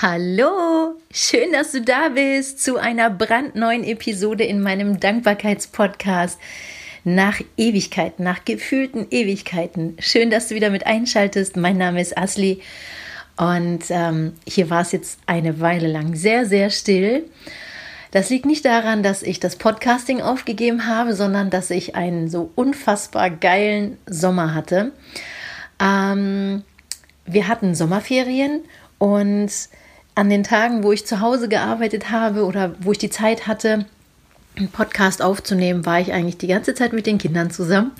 Hallo, schön, dass du da bist zu einer brandneuen Episode in meinem Dankbarkeitspodcast. Nach Ewigkeiten, nach gefühlten Ewigkeiten. Schön, dass du wieder mit einschaltest. Mein Name ist Asli und ähm, hier war es jetzt eine Weile lang sehr, sehr still. Das liegt nicht daran, dass ich das Podcasting aufgegeben habe, sondern dass ich einen so unfassbar geilen Sommer hatte. Ähm, wir hatten Sommerferien und an den Tagen, wo ich zu Hause gearbeitet habe oder wo ich die Zeit hatte, einen Podcast aufzunehmen, war ich eigentlich die ganze Zeit mit den Kindern zusammen.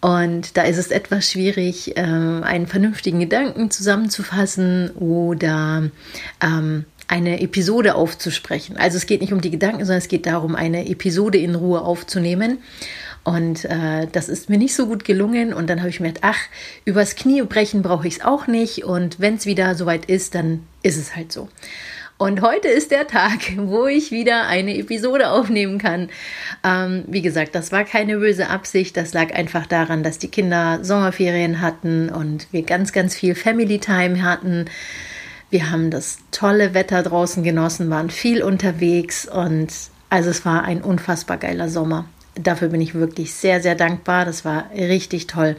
Und da ist es etwas schwierig, äh, einen vernünftigen Gedanken zusammenzufassen oder ähm, eine Episode aufzusprechen. Also es geht nicht um die Gedanken, sondern es geht darum, eine Episode in Ruhe aufzunehmen. Und äh, das ist mir nicht so gut gelungen. Und dann habe ich mir gedacht, ach, übers Knie brechen brauche ich es auch nicht. Und wenn es wieder soweit ist, dann ist es halt so. Und heute ist der Tag, wo ich wieder eine Episode aufnehmen kann. Ähm, wie gesagt, das war keine böse Absicht. Das lag einfach daran, dass die Kinder Sommerferien hatten und wir ganz, ganz viel Family Time hatten. Wir haben das tolle Wetter draußen genossen, waren viel unterwegs und also es war ein unfassbar geiler Sommer dafür bin ich wirklich sehr, sehr dankbar. Das war richtig toll.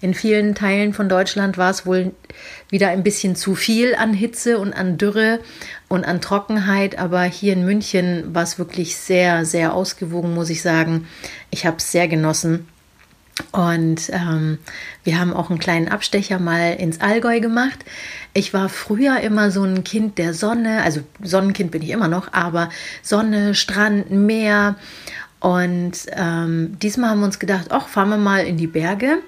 In vielen Teilen von Deutschland war es wohl wieder ein bisschen zu viel an Hitze und an Dürre und an Trockenheit, aber hier in München war es wirklich sehr, sehr ausgewogen, muss ich sagen. Ich habe es sehr genossen. Und ähm, wir haben auch einen kleinen Abstecher mal ins Allgäu gemacht. Ich war früher immer so ein Kind der Sonne, also Sonnenkind bin ich immer noch, aber Sonne, Strand, Meer und ähm, diesmal haben wir uns gedacht, ach, fahren wir mal in die Berge.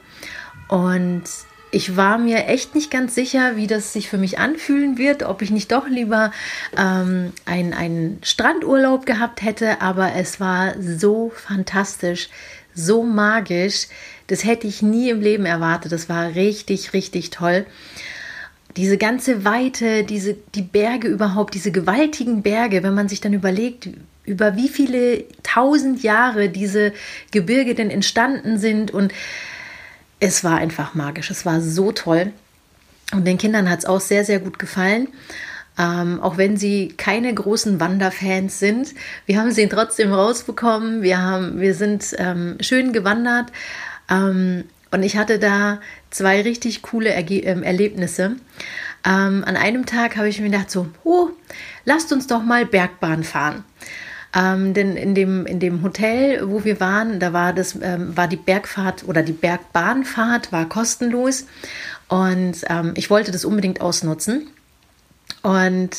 Und ich war mir echt nicht ganz sicher, wie das sich für mich anfühlen wird, ob ich nicht doch lieber ähm, einen Strandurlaub gehabt hätte. Aber es war so fantastisch, so magisch. Das hätte ich nie im Leben erwartet. Das war richtig, richtig toll diese ganze Weite, diese, die Berge überhaupt, diese gewaltigen Berge, wenn man sich dann überlegt, über wie viele tausend Jahre diese Gebirge denn entstanden sind. Und es war einfach magisch. Es war so toll. Und den Kindern hat es auch sehr, sehr gut gefallen. Ähm, auch wenn sie keine großen Wanderfans sind. Wir haben sie trotzdem rausbekommen. Wir, haben, wir sind ähm, schön gewandert. Ähm, und ich hatte da zwei richtig coole Erge ähm, Erlebnisse. Ähm, an einem Tag habe ich mir gedacht, so, oh, lasst uns doch mal Bergbahn fahren. Ähm, denn in dem, in dem Hotel, wo wir waren, da war das, ähm, war die Bergfahrt oder die Bergbahnfahrt war kostenlos. Und ähm, ich wollte das unbedingt ausnutzen. Und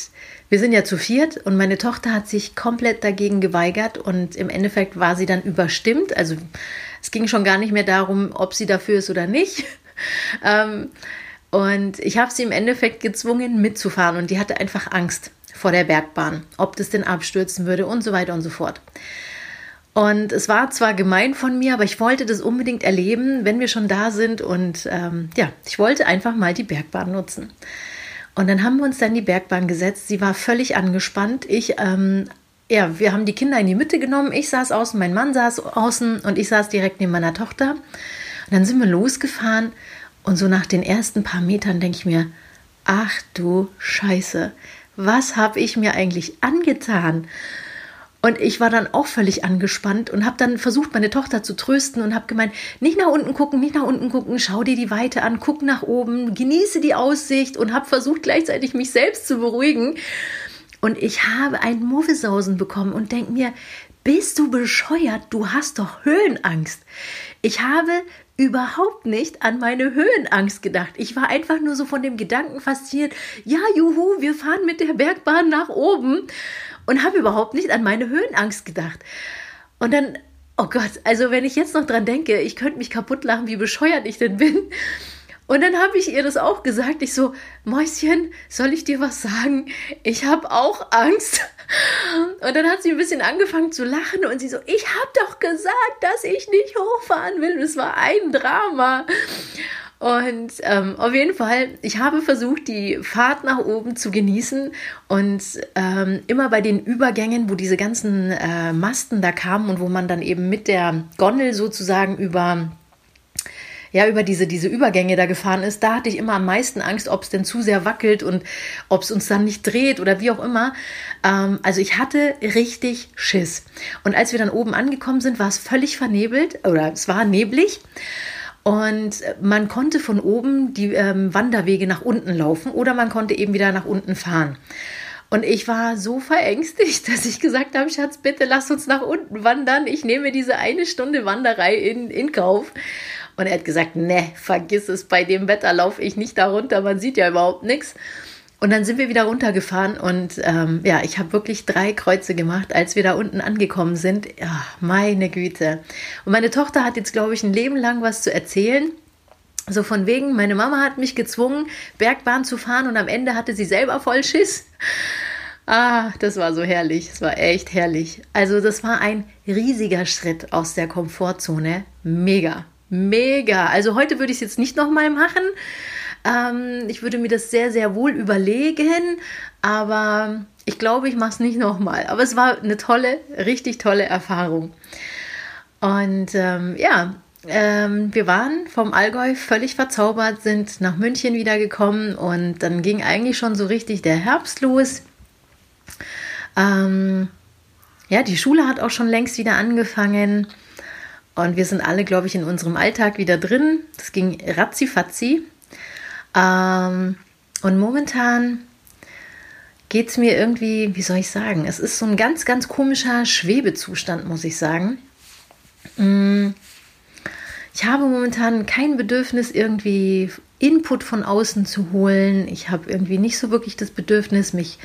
wir sind ja zu viert und meine Tochter hat sich komplett dagegen geweigert und im Endeffekt war sie dann überstimmt. Also es ging schon gar nicht mehr darum, ob sie dafür ist oder nicht. ähm, und ich habe sie im Endeffekt gezwungen, mitzufahren und die hatte einfach Angst vor der Bergbahn, ob das denn abstürzen würde und so weiter und so fort. Und es war zwar gemein von mir, aber ich wollte das unbedingt erleben, wenn wir schon da sind. Und ähm, ja, ich wollte einfach mal die Bergbahn nutzen. Und dann haben wir uns dann die Bergbahn gesetzt. Sie war völlig angespannt. Ich, ähm, ja, wir haben die Kinder in die Mitte genommen. Ich saß außen, mein Mann saß außen und ich saß direkt neben meiner Tochter. Und dann sind wir losgefahren. Und so nach den ersten paar Metern denke ich mir, ach du Scheiße, was habe ich mir eigentlich angetan? Und ich war dann auch völlig angespannt und habe dann versucht, meine Tochter zu trösten und habe gemeint, nicht nach unten gucken, nicht nach unten gucken, schau dir die Weite an, guck nach oben, genieße die Aussicht und habe versucht, gleichzeitig mich selbst zu beruhigen. Und ich habe ein Muffesausen bekommen und denke mir, bist du bescheuert? Du hast doch Höhenangst. Ich habe überhaupt nicht an meine Höhenangst gedacht. Ich war einfach nur so von dem Gedanken fasziniert, ja, juhu, wir fahren mit der Bergbahn nach oben und habe überhaupt nicht an meine Höhenangst gedacht. Und dann, oh Gott, also wenn ich jetzt noch dran denke, ich könnte mich kaputt lachen, wie bescheuert ich denn bin. Und dann habe ich ihr das auch gesagt. Ich so, Mäuschen, soll ich dir was sagen? Ich habe auch Angst. Und dann hat sie ein bisschen angefangen zu lachen und sie so, ich habe doch gesagt, dass ich nicht hochfahren will. Es war ein Drama. Und ähm, auf jeden Fall, ich habe versucht, die Fahrt nach oben zu genießen und ähm, immer bei den Übergängen, wo diese ganzen äh, Masten da kamen und wo man dann eben mit der Gondel sozusagen über ja, über diese, diese Übergänge da gefahren ist, da hatte ich immer am meisten Angst, ob es denn zu sehr wackelt und ob es uns dann nicht dreht oder wie auch immer. Ähm, also ich hatte richtig Schiss. Und als wir dann oben angekommen sind, war es völlig vernebelt oder es war neblig. Und man konnte von oben die ähm, Wanderwege nach unten laufen oder man konnte eben wieder nach unten fahren. Und ich war so verängstigt, dass ich gesagt habe, Schatz, bitte lass uns nach unten wandern. Ich nehme diese eine Stunde Wanderei in, in Kauf. Und er hat gesagt, ne, vergiss es, bei dem Wetter laufe ich nicht da runter, man sieht ja überhaupt nichts. Und dann sind wir wieder runtergefahren und ähm, ja, ich habe wirklich drei Kreuze gemacht, als wir da unten angekommen sind. Ja, meine Güte. Und meine Tochter hat jetzt, glaube ich, ein Leben lang was zu erzählen. So von wegen, meine Mama hat mich gezwungen, Bergbahn zu fahren und am Ende hatte sie selber voll Schiss. Ah, das war so herrlich. Es war echt herrlich. Also, das war ein riesiger Schritt aus der Komfortzone. Mega, mega. Also, heute würde ich es jetzt nicht nochmal machen. Ähm, ich würde mir das sehr, sehr wohl überlegen. Aber ich glaube, ich mache es nicht nochmal. Aber es war eine tolle, richtig tolle Erfahrung. Und ähm, ja, ähm, wir waren vom Allgäu völlig verzaubert, sind nach München wiedergekommen und dann ging eigentlich schon so richtig der Herbst los. Ähm, ja, die Schule hat auch schon längst wieder angefangen und wir sind alle, glaube ich, in unserem Alltag wieder drin. Das ging ratzifatzi. Ähm, und momentan geht es mir irgendwie, wie soll ich sagen, es ist so ein ganz, ganz komischer Schwebezustand, muss ich sagen. Mm, ich habe momentan kein Bedürfnis, irgendwie Input von außen zu holen. Ich habe irgendwie nicht so wirklich das Bedürfnis, mich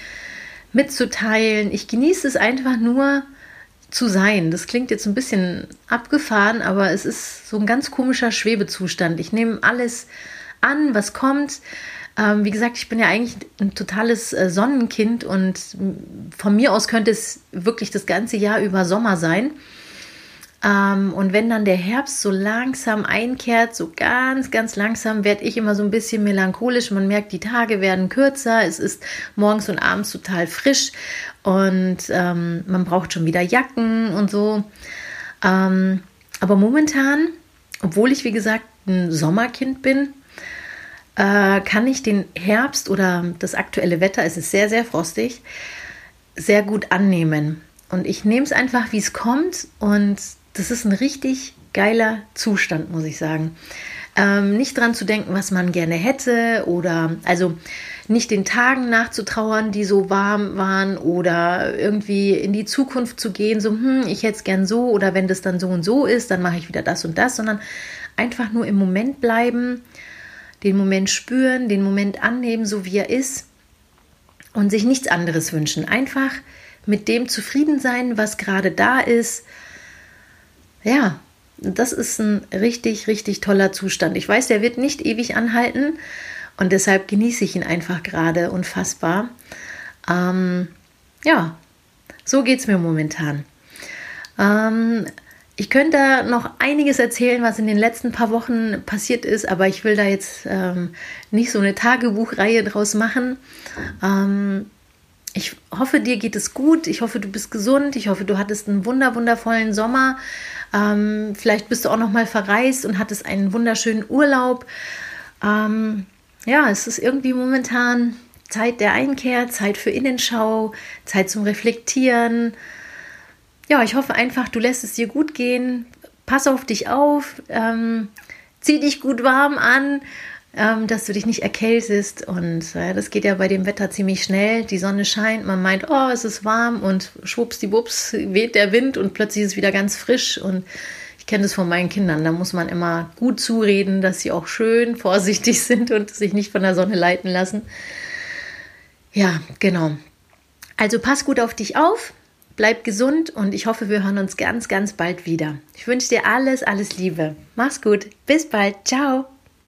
mitzuteilen. Ich genieße es einfach nur zu sein. Das klingt jetzt ein bisschen abgefahren, aber es ist so ein ganz komischer Schwebezustand. Ich nehme alles an, was kommt. Ähm, wie gesagt, ich bin ja eigentlich ein totales äh, Sonnenkind und von mir aus könnte es wirklich das ganze Jahr über Sommer sein. Ähm, und wenn dann der Herbst so langsam einkehrt, so ganz, ganz langsam, werde ich immer so ein bisschen melancholisch. Man merkt, die Tage werden kürzer, es ist morgens und abends total frisch und ähm, man braucht schon wieder Jacken und so. Ähm, aber momentan, obwohl ich wie gesagt ein Sommerkind bin, äh, kann ich den Herbst oder das aktuelle Wetter, es ist sehr, sehr frostig, sehr gut annehmen. Und ich nehme es einfach, wie es kommt und das ist ein richtig geiler Zustand, muss ich sagen. Ähm, nicht dran zu denken, was man gerne hätte oder also nicht den Tagen nachzutrauern, die so warm waren oder irgendwie in die Zukunft zu gehen, so, hm, ich hätte es gern so oder wenn das dann so und so ist, dann mache ich wieder das und das, sondern einfach nur im Moment bleiben, den Moment spüren, den Moment annehmen, so wie er ist und sich nichts anderes wünschen. Einfach mit dem zufrieden sein, was gerade da ist ja, das ist ein richtig, richtig toller Zustand. Ich weiß, der wird nicht ewig anhalten und deshalb genieße ich ihn einfach gerade unfassbar. Ähm, ja, so geht es mir momentan. Ähm, ich könnte noch einiges erzählen, was in den letzten paar Wochen passiert ist, aber ich will da jetzt ähm, nicht so eine Tagebuchreihe draus machen. Ähm, ich hoffe, dir geht es gut. Ich hoffe, du bist gesund. Ich hoffe, du hattest einen wunder wundervollen Sommer. Ähm, vielleicht bist du auch noch mal verreist und hattest einen wunderschönen Urlaub. Ähm, ja, es ist irgendwie momentan Zeit der Einkehr, Zeit für Innenschau, Zeit zum Reflektieren. Ja, ich hoffe einfach, du lässt es dir gut gehen. Pass auf dich auf. Ähm, zieh dich gut warm an ähm, dass du dich nicht erkältest. Und äh, das geht ja bei dem Wetter ziemlich schnell. Die Sonne scheint, man meint, oh, es ist warm und schwuppsdiwupps weht der Wind und plötzlich ist es wieder ganz frisch. Und ich kenne das von meinen Kindern. Da muss man immer gut zureden, dass sie auch schön vorsichtig sind und sich nicht von der Sonne leiten lassen. Ja, genau. Also pass gut auf dich auf, bleib gesund und ich hoffe, wir hören uns ganz, ganz bald wieder. Ich wünsche dir alles, alles Liebe. Mach's gut. Bis bald. Ciao.